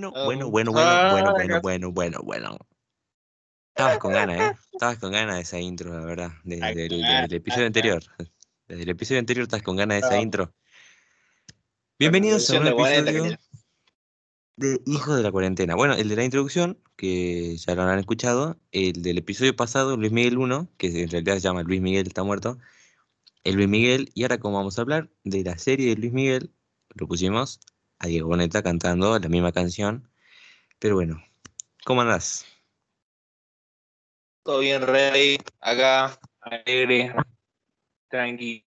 Bueno, Oh, bueno, bueno, bueno, ah, bueno, bueno, no. bueno, bueno, bueno. Estabas con ganas, ¿eh? Estabas con ganas de esa intro, la verdad. Desde el, con desde el episodio ah, anterior. Desde el episodio anterior estás con ganas de esa intro. Bienvenidos a un episodio de Hijos de la Cuarentena. Bueno, el de la introducción, que ya lo habrán escuchado. El del episodio pasado, Luis Miguel 1, que en realidad se llama Luis Miguel está muerto. El Luis Miguel, y ahora como vamos a hablar de la serie de Luis Miguel, lo pusimos a Diego Boneta cantando la misma canción. Pero bueno, ¿cómo andás? Todo bien, Rey. Acá, alegre, tranqui.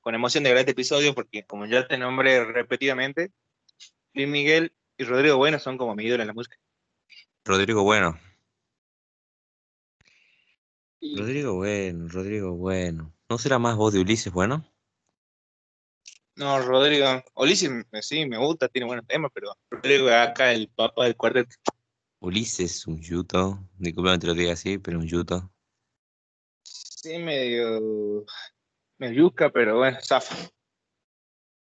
Con emoción de grabar este episodio porque, como ya te nombré repetidamente, Luis Miguel y Rodrigo Bueno son como mi ídolo en la música. Rodrigo Bueno. Y- Rodrigo Bueno, Rodrigo Bueno. ¿No será más voz de Ulises Bueno? No, Rodrigo. Ulises, me- sí, me gusta, tiene buenos temas, pero Rodrigo acá el papá del cuarteto. Ulises, un yuto. Disculpame te lo diga así, pero un yuto. Sí, medio. medio yusca, pero bueno, zafa.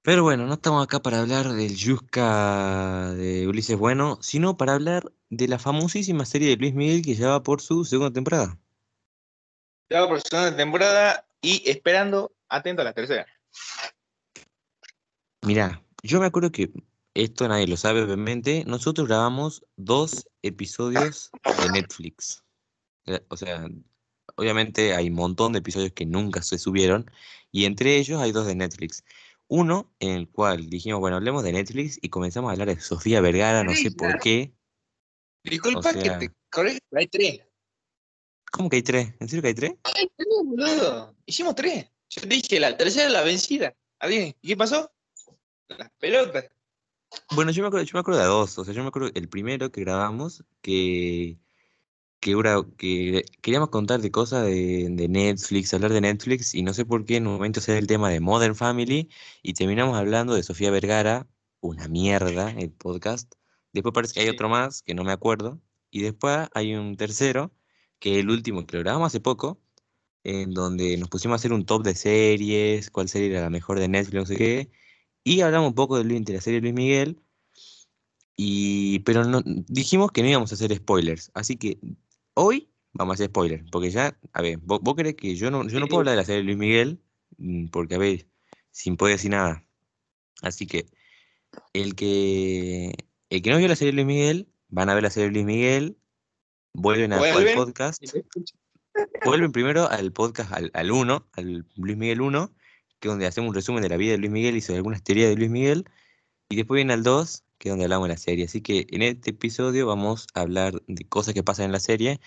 Pero bueno, no estamos acá para hablar del Yuska de Ulises Bueno, sino para hablar de la famosísima serie de Luis Miguel que ya va por su segunda temporada. Ya va por segunda temporada y esperando, atento a la tercera. Mirá, yo me acuerdo que esto nadie lo sabe obviamente. Nosotros grabamos dos episodios de Netflix. Eh, O sea, obviamente hay un montón de episodios que nunca se subieron y entre ellos hay dos de Netflix. Uno en el cual dijimos, bueno, hablemos de Netflix y comenzamos a hablar de Sofía Vergara, no sé por qué. Disculpa O sea- que te corrija, pero hay tres. ¿Cómo que hay tres? ¿En serio que hay tres? Hay tres, boludo. Hicimos tres. Yo te dije, la tercera es la vencida. Adiós. ¿Y qué pasó? Las pelotas. Bueno, yo me acuerdo, yo me acuerdo de dos. O sea, yo me acuerdo el primero que grabamos que, que, que queríamos contar de cosas de, de Netflix, hablar de Netflix, y no sé por qué en un momento sale el tema de Modern Family y terminamos hablando de Sofía Vergara, una mierda el podcast. Después parece que hay otro más que no me acuerdo. Y después hay un tercero, que es el último que lo grabamos hace poco, en donde nos pusimos a hacer un top de series, cuál serie era la mejor de Netflix, no sé qué. Y hablamos un poco de, Luis- de la serie de Luis Miguel. Y, pero no, dijimos que no íbamos a hacer spoilers. Así que hoy vamos a hacer spoilers. Porque ya, a ver, vos, vos crees que yo no, yo no puedo hablar de la serie de Luis Miguel. mm, Porque, a ver, sin poder decir nada. Así que el que el que no vio la serie de Luis Miguel, van a ver la serie de Luis Miguel, vuelven a- al Vuelven. podcast, vuelven primero al podcast, al, al 1, al Luis Miguel 1, que es donde hacemos un resumen de la vida de Luis Miguel y sobre algunas teorías de Luis Miguel, y después viene al 2, que es donde hablamos de la serie. Así que en este episodio vamos a hablar de cosas que pasan en la serie,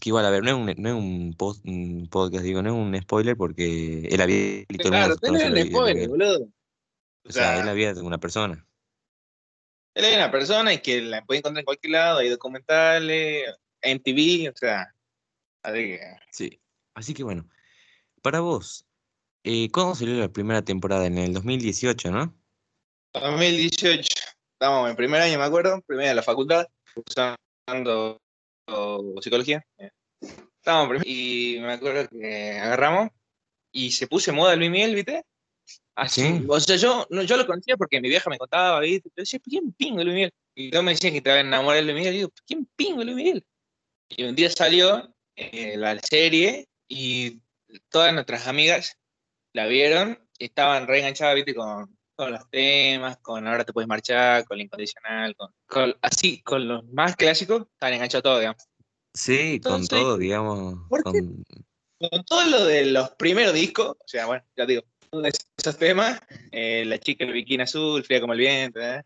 que igual, a ver, no es un, no es un, post- un podcast, digo, no es un spoiler porque es todo el Claro, el vida de spoiler, boludo. O sea, es la vida de una persona. Él es una persona y que la puede encontrar en cualquier lado, hay documentales, en TV, o sea. Así que, Sí. Así que bueno, para vos, eh, ¿cuándo salió la primera temporada? En el 2018, ¿no? 2018, estábamos en primer año, me acuerdo, primera de la facultad, usando psicología. Estábamos en primer- y me acuerdo que agarramos y se puso moda Luis Miguel, ¿viste? Así, Sí. O sea, yo, no, yo lo conocía porque mi vieja me contaba, ¿viste? Yo decía, ¿quién pingo Luis Miguel? Y todos me decían que estaba enamorado de Luis Miguel. Y digo, ¿quién pingo Luis Miguel? Y un día salió eh, la serie y todas nuestras amigas la vieron y estaban reenganchadas, ¿viste? Con, con los temas, con Ahora te puedes marchar, con la incondicional, con, con- así, con los más clásicos, estaban enganchados todos, digamos. Sí, con todo, digamos. ¿por qué? con- Con todo lo de los primeros discos, o sea, bueno, ya digo, todos esos temas, eh, la chica el bikini azul, fría como el viento, ¿eh?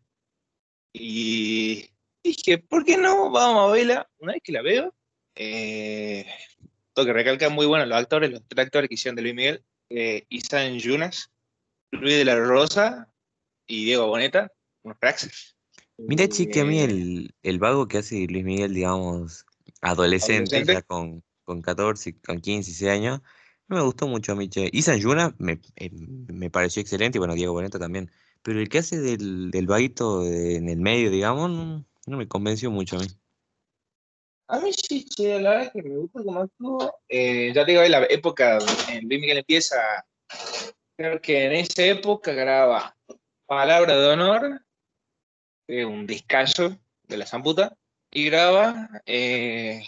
Y dije, ¿por qué no? Vamos a verla. Una vez que la veo, eh, todo que recalca muy bueno los actores, los tres actores que hicieron de Luis Miguel, eh, Isan Yunas, Luis de la Rosa y Diego Boneta, unos cracks. Mira, che, que a mí el, el vago que hace Luis Miguel, digamos, adolescente, Adolescente. ya con, con 14, con 15, 16 años, no me gustó mucho a mí, che. Isan Yuna me, eh, me pareció excelente, y bueno, Diego Boneta también. Pero el que hace del, del vaguito de- en el medio, digamos, no, no me convenció mucho a mí. A mí sí, che, la verdad es que me gusta cómo actúa. Eh, ya te digo, la época en Luis Miguel empieza, creo que en esa época graba Palabra de Honor un discazo de la Zamputa, y graba, eh,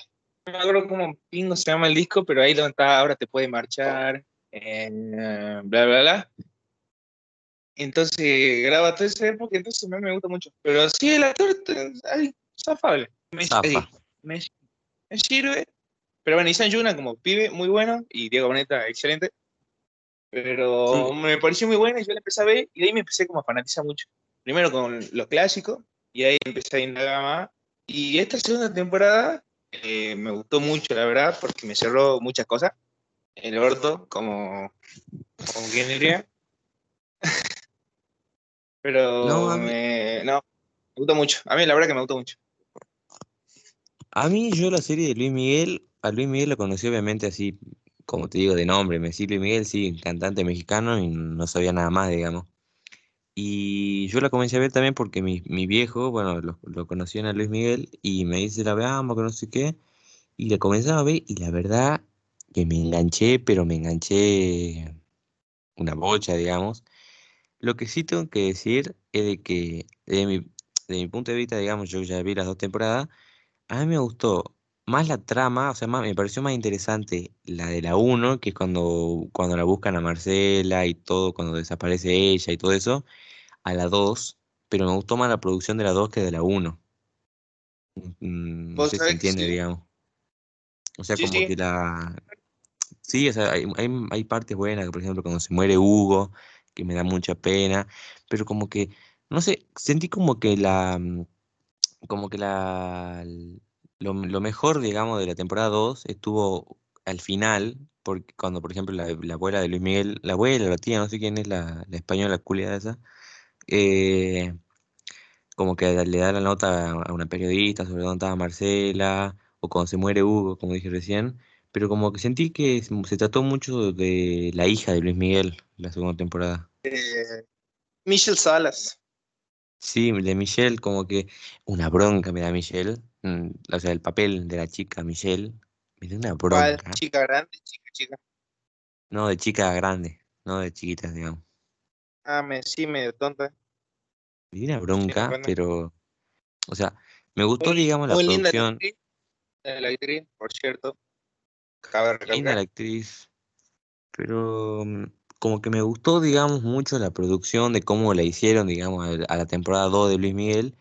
no me acuerdo cómo pingo se llama el disco, pero ahí donde está, ahora te puede marchar, bla, bla, bla. Entonces graba toda esa época, entonces me, me gusta mucho. Pero sí, el actor es afable. Me, me, me, sirve. Pero bueno, Isan Yuna como pibe, muy bueno, y Diego Boneta, excelente. Pero me pareció muy bueno y yo la empecé a ver y de ahí me empecé como a fanatizar mucho. Primero con los clásicos y ahí empecé a indagar más. Y esta segunda temporada eh, me gustó mucho, la verdad, porque me cerró muchas cosas. El orto, como, como quien diría. Pero no, me, no, me gustó mucho. A mí la verdad que me gustó mucho. A mí yo la serie de Luis Miguel, a Luis Miguel lo conocí obviamente así, como te digo, de nombre. Me decía Luis Miguel, sí, cantante mexicano y no sabía nada más, digamos. Y yo la comencé a ver también porque mi, mi viejo, bueno, lo, lo conocían a Luis Miguel y me dice, la veamos, que no sé qué. Y la comencé a ver y la verdad que me enganché, pero me enganché una bocha, digamos. Lo que sí tengo que decir es de que, de mi, de mi punto de vista, digamos, yo ya vi las dos temporadas, a mí me gustó más la trama, o sea, más, me pareció más interesante la de la 1, que es cuando, cuando la buscan a Marcela y todo, cuando desaparece ella y todo eso, a la 2, pero me gustó más la producción de la 2 que de la 1. Mm, no sé si se entiende, digamos. O sea, como que la... Sí, o sea, hay, hay, hay partes buenas, por ejemplo, cuando se muere Hugo, que me da mucha pena, pero como que, no sé, sentí como que la, mm, como que la, lo, mejor, digamos, de la temporada 2 estuvo al final, porque cuando, por ejemplo, la, abuela de Luis Miguel, la abuela, la tía, no sé quién es la, la española culia esa, eh, como que le da la nota a una periodista sobre dónde estaba Marcela, o cuando se muere Hugo, como dije recién, pero como que sentí que se trató mucho de la hija de Luis Miguel la segunda temporada. Eh, Michelle Salas. Sí, de Michelle, como que una bronca me da Michelle. Mm, o sea, el papel de la chica Michelle me da una bronca. ¿Chica grande? ¿Chica chica? No, de chica grande, no de chiquitas, digamos. Ah, me, sí, medio tonta. Me da una bronca, pero. O sea, me gustó, digamos, la producción. Linda la actriz, por cierto. Cabe Linda la actriz. Pero mm, como que me gustó, digamos, mucho la producción de cómo la hicieron, digamos, a, la temporada 2 de Luis Miguel.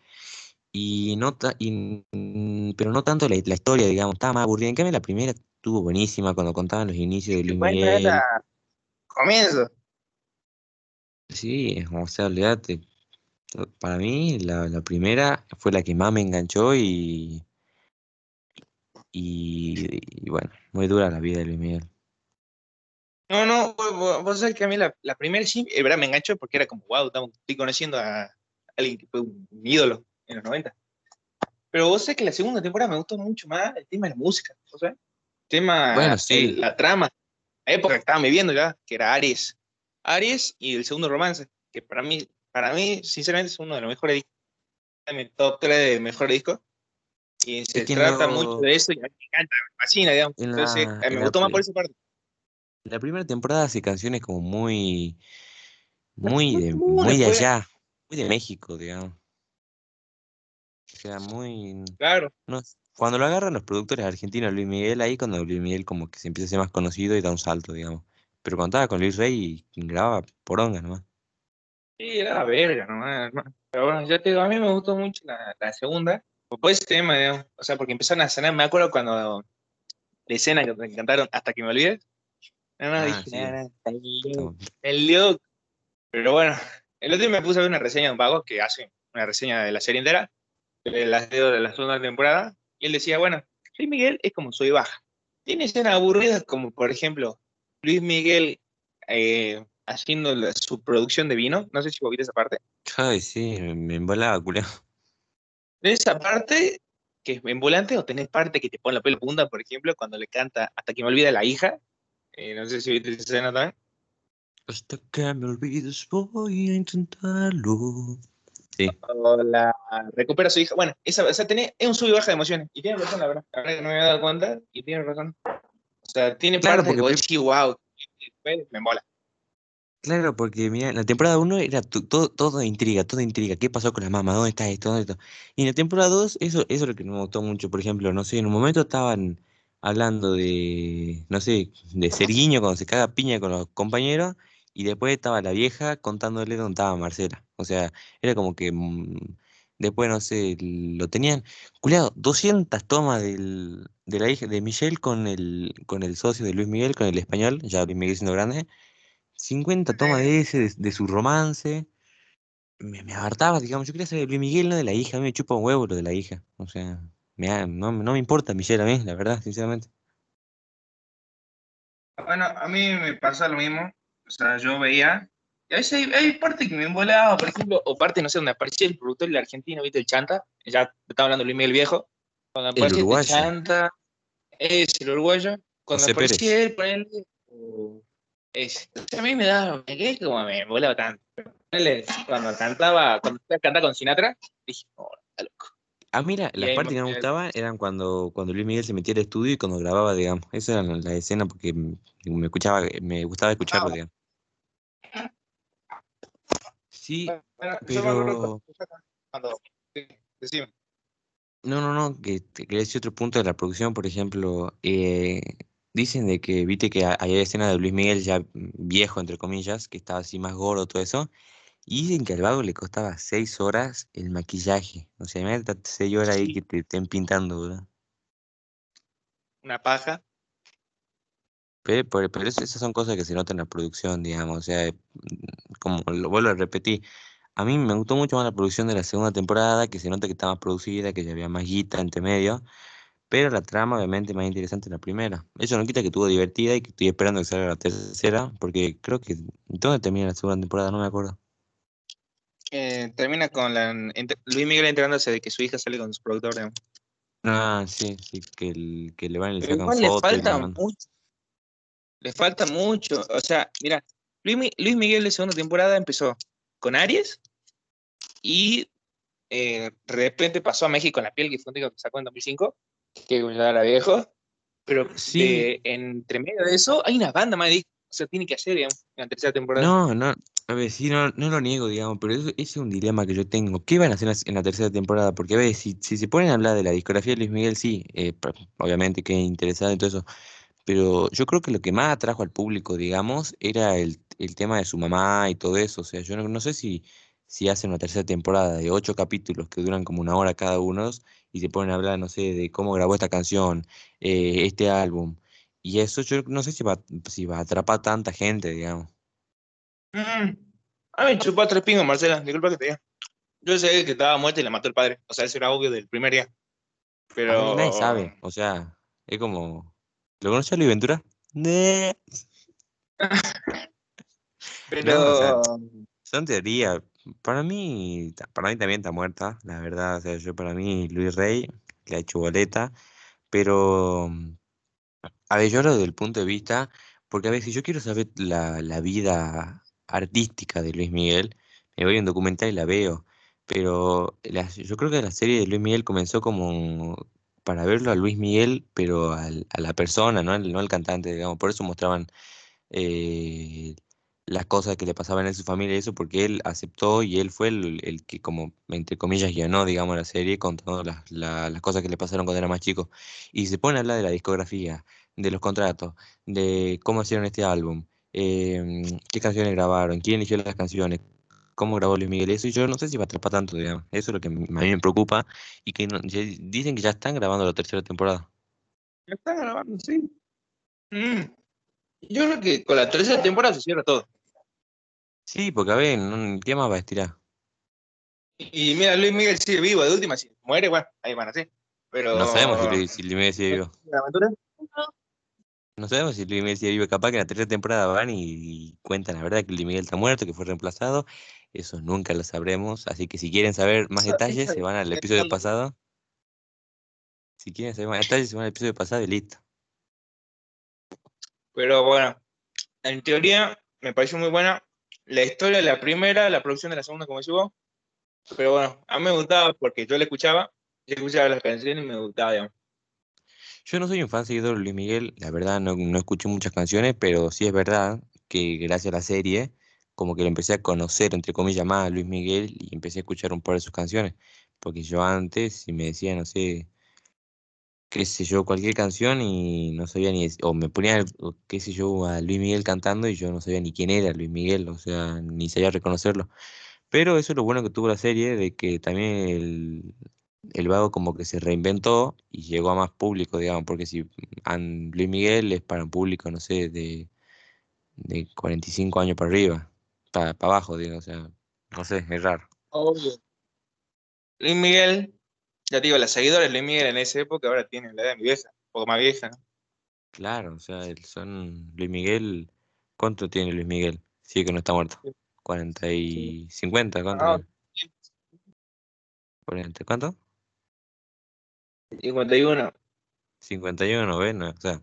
Y no y, mm, pero no tanto la, historia, digamos, estaba más aburrida. En cambio, la primera estuvo buenísima cuando contaban los inicios de Luis Miguel. Comienzo. Sí, o sea, olvídate. Para mí, la, la primera fue la que más me enganchó y, y, bueno, muy dura la vida de Luis Miguel. No, no, vos, sabés que a mí la, la primera sí, es verdad, me enganchó porque era como, wow, estoy conociendo a alguien que fue un ídolo en los 90. Pero vos sabés que la segunda temporada me gustó mucho más el tema de la música, ¿vos sabés? El tema, bueno, sí. la trama, la época que estaban viviendo ya, que era Aries. Aries y el segundo romance, que para mí, para mí, sinceramente, es uno de los mejores discos. mi top 3 de mejores discos. Y se trata mucho de eso y a mí me encanta, me fascina, digamos. Entonces, eh, me gustó más por esa parte. La primera temporada hace canciones como muy, muy de, muy de allá, muy de México, digamos. O sea, muy... Claro. No, cuando lo agarran los productores argentinos, Luis Miguel, ahí cuando Luis Miguel como que se empieza a ser más conocido y da un salto, digamos. Pero cuando estaba con Luis Rey, grababa poronga nomás. Sí, era verga nomás, Pero bueno, ya te digo, a mí me gustó mucho la, la segunda, pues tema, o sea, porque empezaron a cenar, me acuerdo cuando la escena que me encantaron hasta que me olvidé. No, no, ah, dije, el look. Pero bueno, el otro día me puse a ver una reseña de un vago que hace una reseña de la serie entera, de las de la segunda temporada, y él decía, bueno, Luis Miguel es como soy baja. Tiene escenas aburridas como, por ejemplo, Luis Miguel eh, haciendo su producción de vino. No sé si vos viste esa parte. Ay, sí, me embolaba, culero. ¿Tenés esa parte que es en volante o tenés parte que te pone la pelo punta, por ejemplo, cuando le canta Hasta que me olvida la hija? Eh, no sé si viste esa escena también. Hasta que me olvides voy a intentarlo. Sí. La recupera a su hija. Bueno, esa, o sea, es un sub y baja de emociones. Y tiene razón, la verdad. La verdad que no me había dado cuenta y tiene razón. O sea, tiene claro, parte porque... que wow, me mola. Claro, porque mira, la temporada 1 era to- todo, todo intriga, todo intriga. ¿Qué pasó con la mamá? ¿Dónde está esto? ¿Dónde está? Y en la temporada 2 eso, eso es lo que me gustó mucho. Por ejemplo, no sé, en un momento estaban hablando de, no sé, de Serguiño cuando se caga piña con los compañeros, y después estaba la vieja contándole dónde estaba Marcela. O sea, era como que mm, después, no sé, lo tenían. Culeado, 200 tomas del, de la hija de Michelle con el, con el socio de Luis Miguel, con el español, ya Luis Miguel siendo grande. 50 tomas de ese, de, su romance. Me, me digamos. Yo quería saber de Luis Miguel, no de la hija. A mí me chupa un huevo lo de la hija. O sea, me no, no me importa Michelle a mí, la verdad, sinceramente. Bueno, a mí me pasa lo mismo. O sea, yo veía. Y a veces hay, hay partes que me embolaba, por ejemplo, o parte, no sé, donde aparecía el productor el argentino, ¿viste? El Chanta. Ya estaba hablando Luis Miguel Viejo. Cuando El aparecía uruguayo. el Chanta, es el uruguayo. Cuando José Pérez. aparecía él, ponele. Entonces a mí me daba, quedé como me embolaba tanto. Cuando cantaba, cuando cantaba con Sinatra, dije, oh, está loco. A mí la- las partes que me gustaban eran cuando, cuando Luis Miguel se metía al estudio y cuando grababa, digamos. Esa era la, la escena porque me escuchaba, me gustaba escucharlo, Ah. digamos. Sí, Bueno, pero... cuando, sí, decime. No, no, no, que quería decir otro punto de la producción, por ejemplo, eh, dicen de que, viste que ha- hay escenas de Luis Miguel ya viejo, entre comillas, que estaba así más gordo, todo eso, y dicen que al vago le costaba seis horas el maquillaje, o sea, imagínate seis horas ahí que te estén pintando, ¿verdad? Una paja. Pero, pero, esas son cosas que se notan en la producción, digamos, o sea, mm, como lo vuelvo a repetir, a mí me gustó mucho más la producción de la segunda temporada, que se nota que está más producida, que ya había más guita entre medio. Pero la trama obviamente más interesante en la primera. Eso no quita que estuvo divertida y que estoy esperando que salga la tercera, porque creo que... ¿Dónde termina la segunda temporada? No me acuerdo. Eh, termina con la, Luis Miguel enterándose de que su hija sale con su productor. Ah, sí, sí, que, el- que le van y le sacan fotos le falta mucho. Le falta mucho. O sea, mira, Luis, Mi- Luis Miguel de segunda temporada empezó con Aries y eh, de repente pasó a México en la piel, que fue un disco que sacó en 2005, que era viejo. Pero Sí. de- entre medio de eso hay una banda más de. O sea, tiene que hacer, digamos, en la tercera temporada. No, no, a ver, sí, no, no lo niego, digamos, pero ese es un dilema que yo tengo. ¿Qué van a hacer en la, tercera temporada? Porque, a ver, si, si se ponen a hablar de la discografía de Luis Miguel, sí, eh, pa- obviamente que es interesante y todo eso, pero yo creo que lo que más atrajo al público, digamos, era el, el tema de su mamá y todo eso. O sea, yo no, no sé si, si hacen una tercera temporada de ocho capítulos que duran como una hora cada uno y se ponen a hablar, no sé, de cómo grabó esta canción, eh, este álbum. Y eso yo no sé si va, si va a atrapar tanta gente, digamos. Mm. A mí me chupó tres pingos, Marcela. Disculpa que te diga. Yo sé que estaba muerta y la mató el padre. O sea, eso era obvio del primer día. Pero. nadie sabe. O sea, es como. ¿Lo conoces a Luis Ventura? Nee. Pero. No, o sea, Son teorías. Para mí, para mí también está muerta, la verdad. O sea, yo para mí, Luis Rey le ha hecho boleta. Pero, a ver, yo hablo desde el punto de vista, porque a ver, si yo quiero saber la, la vida artística de Luis Miguel, me voy a un documental y la veo. Pero la- yo creo que la serie de Luis Miguel comenzó como para verlo a Luis Miguel, pero al- a la persona, no al, no al cantante, digamos. Por eso mostraban eh, las cosas que le pasaban en su familia y eso, porque él aceptó y él fue el, el que, como, entre comillas, guionó, digamos, la serie, contando las, la- las cosas que le pasaron cuando era más chico. Y se pone a hablar de la discografía, de los contratos, de cómo hicieron este álbum, em, qué canciones grabaron, quién eligió las canciones, cómo grabó Luis Miguel, eso, y yo no sé si va a atrapar tanto, digamos. Eso es lo que a mí me preocupa, y que no- dicen que ya están grabando la tercera temporada. Ya está grabando, sí. Mm. Yo creo que con la tercera temporada se cierra todo. Sí, porque a ver, ¿qué más va a estirar? Y mira, Luis Miguel sigue vivo, de última, si muere, bueno, ahí van así. Pero. No sabemos si Luis Miguel sigue vivo. ¿La aventura? No sabemos si Luis Miguel sigue vivo. Capaz que en la tercera temporada van y, y cuentan la verdad que Luis Miguel está muerto, que fue reemplazado. Eso nunca lo sabremos. Así que si quieren saber más detalles, se van al episodio pasado. Si quieren saber más detalles, se van al episodio pasado y listo. Pero bueno, en teoría me pareció muy buena. La historia de la primera, la producción de la segunda, como decís. Pero bueno, a mí me gustaba porque yo la escuchaba, yo escuchaba las canciones y me gustaba, digamos. Yo no soy un fan seguidor de Luis Miguel, la verdad no, no escucho muchas canciones, pero sí es verdad que gracias a la serie como que lo empecé a conocer, entre comillas, más a Luis Miguel y empecé a escuchar un par de sus canciones. Porque yo antes, si me decía, no sé, qué sé yo, cualquier canción y no sabía ni, o me ponía, qué sé yo, a Luis Miguel cantando y yo no sabía ni quién era Luis Miguel, o sea, ni sabía reconocerlo. Pero eso es lo bueno que tuvo la serie, de que también el, el vago como que se reinventó y llegó a más público, digamos, porque si Luis Miguel es para un público, no sé, de, de 45 años para arriba, para, para abajo, digo, o sea, no sé, es raro. Obvio. Luis Miguel, ya te digo, las seguidores de Luis Miguel en esa época ahora tienen la edad de mi vieja, un poco más vieja, ¿no? Claro, o sea, son Luis Miguel, ¿cuánto tiene Luis Miguel? Sí, que no está muerto. 40 y 50, ¿cuánto? Ah, tiene? 40, ¿cuánto? 51. 51, bueno, o sea,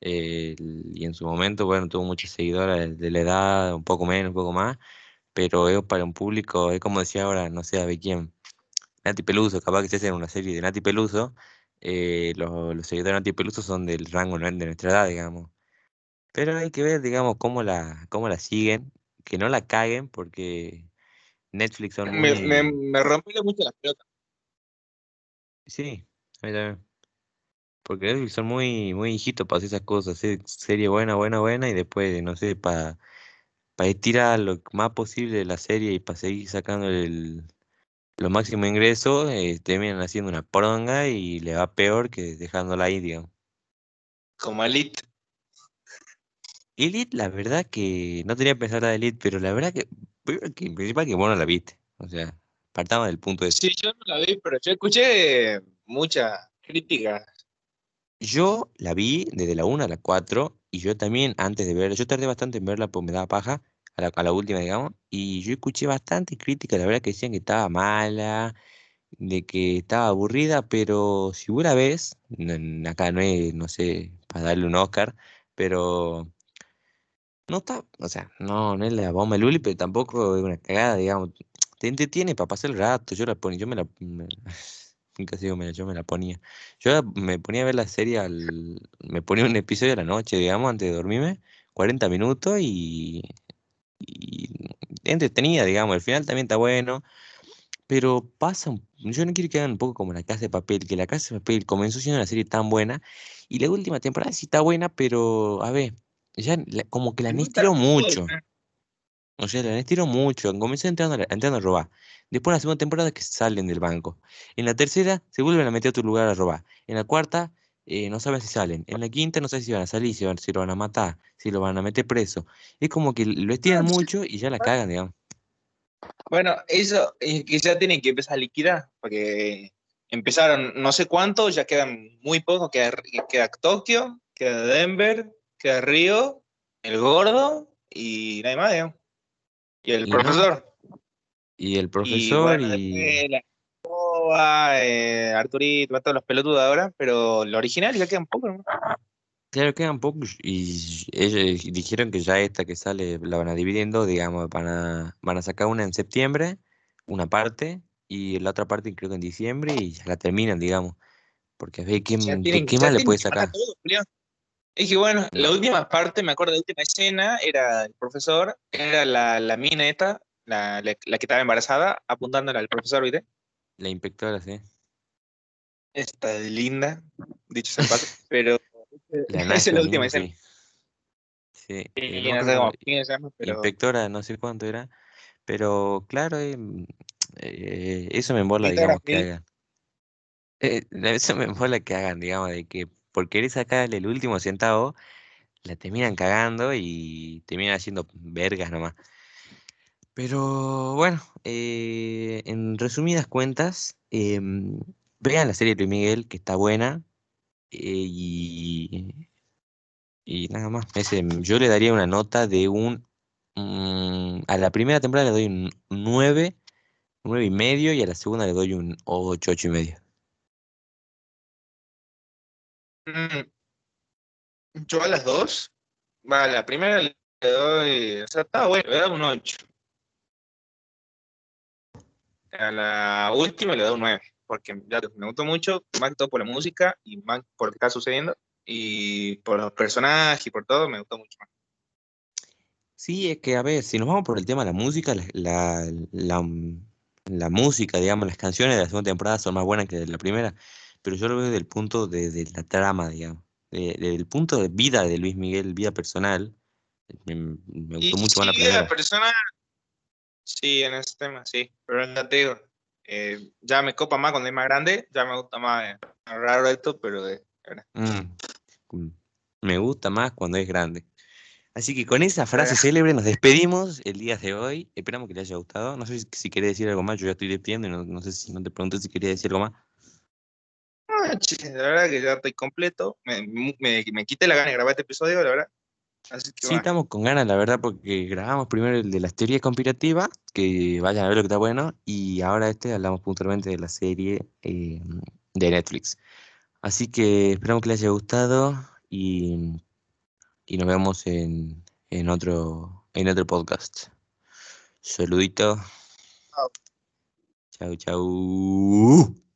eh, y en su momento, bueno, tuvo muchas seguidoras de la edad, un poco menos, un poco más, pero es para un público, es como decía ahora, no sé, a ver quién, Nati Peluso, capaz que se hacen una serie de Nati Peluso, eh, los, los seguidores de Nati Peluso son del rango de nuestra edad, digamos. Pero hay que ver, digamos, cómo la, cómo la siguen, que no la caguen, porque Netflix son Me, muy... me, me mucho las pelotas. Sí, a mí también. Porque son muy, muy hijitos para hacer esas cosas, serie buena, buena, buena, y después, no sé, para para estirar lo más posible de la serie y para seguir sacando el, los máximos ingresos, eh, terminan haciendo una poronga y le va peor que dejándola ahí, digamos. Como Elite. Elite, la verdad que no tenía pensado la de Elite, pero la verdad que, que principal que vos no la viste. O sea, partamos del punto de Sí, yo no la vi, pero yo escuché muchas críticas. Yo la vi desde la 1 a la 4 y yo también antes de verla, yo tardé bastante en verla porque me daba paja, a la, última, digamos, y yo escuché bastante críticas, la verdad que decían que estaba mala, de que estaba aburrida, pero si vos la ves, acá no es, no sé, para darle un Oscar, pero no está, o sea, no, no es la bomba de Luli, pero tampoco es una cagada, digamos, te entretiene para pasar el rato, yo la ponía, yo me la, me- nunca digo, me, yo me la ponía, yo me ponía a ver la serie, al, me ponía un episodio a la noche, digamos, antes de dormirme, 40 minutos y, y entretenida, digamos, el final también está bueno. Pero pasa, yo no quiero que hagan un poco como La Casa de Papel, que La Casa de Papel comenzó siendo una serie tan buena y la última temporada sí está buena, pero a ver, ya la- como que la han estirado mucho. O sea, la estirado mucho. Comenzó entrando, entrando a robar. Después en la segunda temporada que salen del banco. En la tercera se vuelven a meter a otro lugar a robar. En la cuarta eh, no saben si salen. En la quinta no saben si van a salir, si, van- si lo van a matar, si lo van a meter preso. Es como que lo estiran mucho y ya la cagan, digamos. Bueno, eso es que ya tienen que empezar a liquidar, porque empezaron no sé cuánto, ya quedan muy pocos, queda, queda Tokio, queda Denver, queda Río, el gordo y nadie más, digamos. Y el Y no, profesor. y el Y profesor bueno, y... la eh, Arturito, todos los pelotudos ahora, pero lo original ya quedan pocos, ¿no? Claro, quedan pocos y ellos dijeron que ya esta que sale la van a dividir en dos, digamos, van a, van a sacar una en septiembre, una parte, y la otra parte creo que en diciembre y ya la terminan, digamos, porque a ver, ¿qué, tienen, qué más le puede sacar? todo. Es que bueno, No, la última parte, me acuerdo, la última escena era el profesor, era la, la mina esta, la, la, la que estaba embarazada, apuntándole al profesor, ¿viste? la inspectora, sí. Esta linda, dicho sea paso, pero esa es la última escena. sí. Sí, eh, no me no acuerdo sé cómo, cómo quién se llama, pero inspectora, no sé cuánto era, pero claro, eh, eh, eso me embola, digamos, que hagan. Eh, eso me embola que hagan, digamos, de que por querer sacarle el último centavo, la terminan cagando y terminan haciendo vergas nomás. Pero bueno, eh, en resumidas cuentas, em, vean la serie de Luis Miguel, que está buena, eh, y, y nada más. Yo le daría una nota de un... mm, a la primera temporada le doy un 9, 9 y medio, y a la segunda le doy un 8, 8 y medio. Mm, yo a las dos, a la primera le doy, o sea, estaba bueno, le doy un 8. A la última le doy un 9, porque ya me gustó mucho, más que todo por la música y más por lo que está sucediendo, y por los personajes y por todo, me gustó mucho más. Sí, es que, a ver, si nos vamos por el tema de la música, la, la, la música, digamos, las canciones de la segunda temporada son más buenas que de la primera, pero yo lo veo desde el punto de, de la trama, digamos, de- desde el punto de vida de Luis Miguel, vida personal, me, me Y gustó mucho sí, de la primera. persona, sí, en ese tema, sí. Pero ya te digo, eh, ya me copa más cuando es más grande, ya me gusta más. eh, raro esto, pero ahora. Mm, mm, me gusta más cuando es grande. Así que con esa frase célebre nos despedimos el día de hoy. Esperamos que les haya gustado. No sé si, si querés decir algo más, yo ya estoy despidiendo y no, no sé si no te pregunté si querías decir algo más. La verdad que ya estoy completo. Me, me, me quité la gana de grabar este episodio, la verdad. Así que Sí, estamos con ganas, la verdad, porque grabamos primero el de las teorías conspirativas, que vayan a ver lo que está bueno, y ahora este hablamos puntualmente de la serie eh, de Netflix. Así que esperamos que les haya gustado y, y nos vemos en, en otro, en otro podcast. Saludito. Chao. Chau, chau.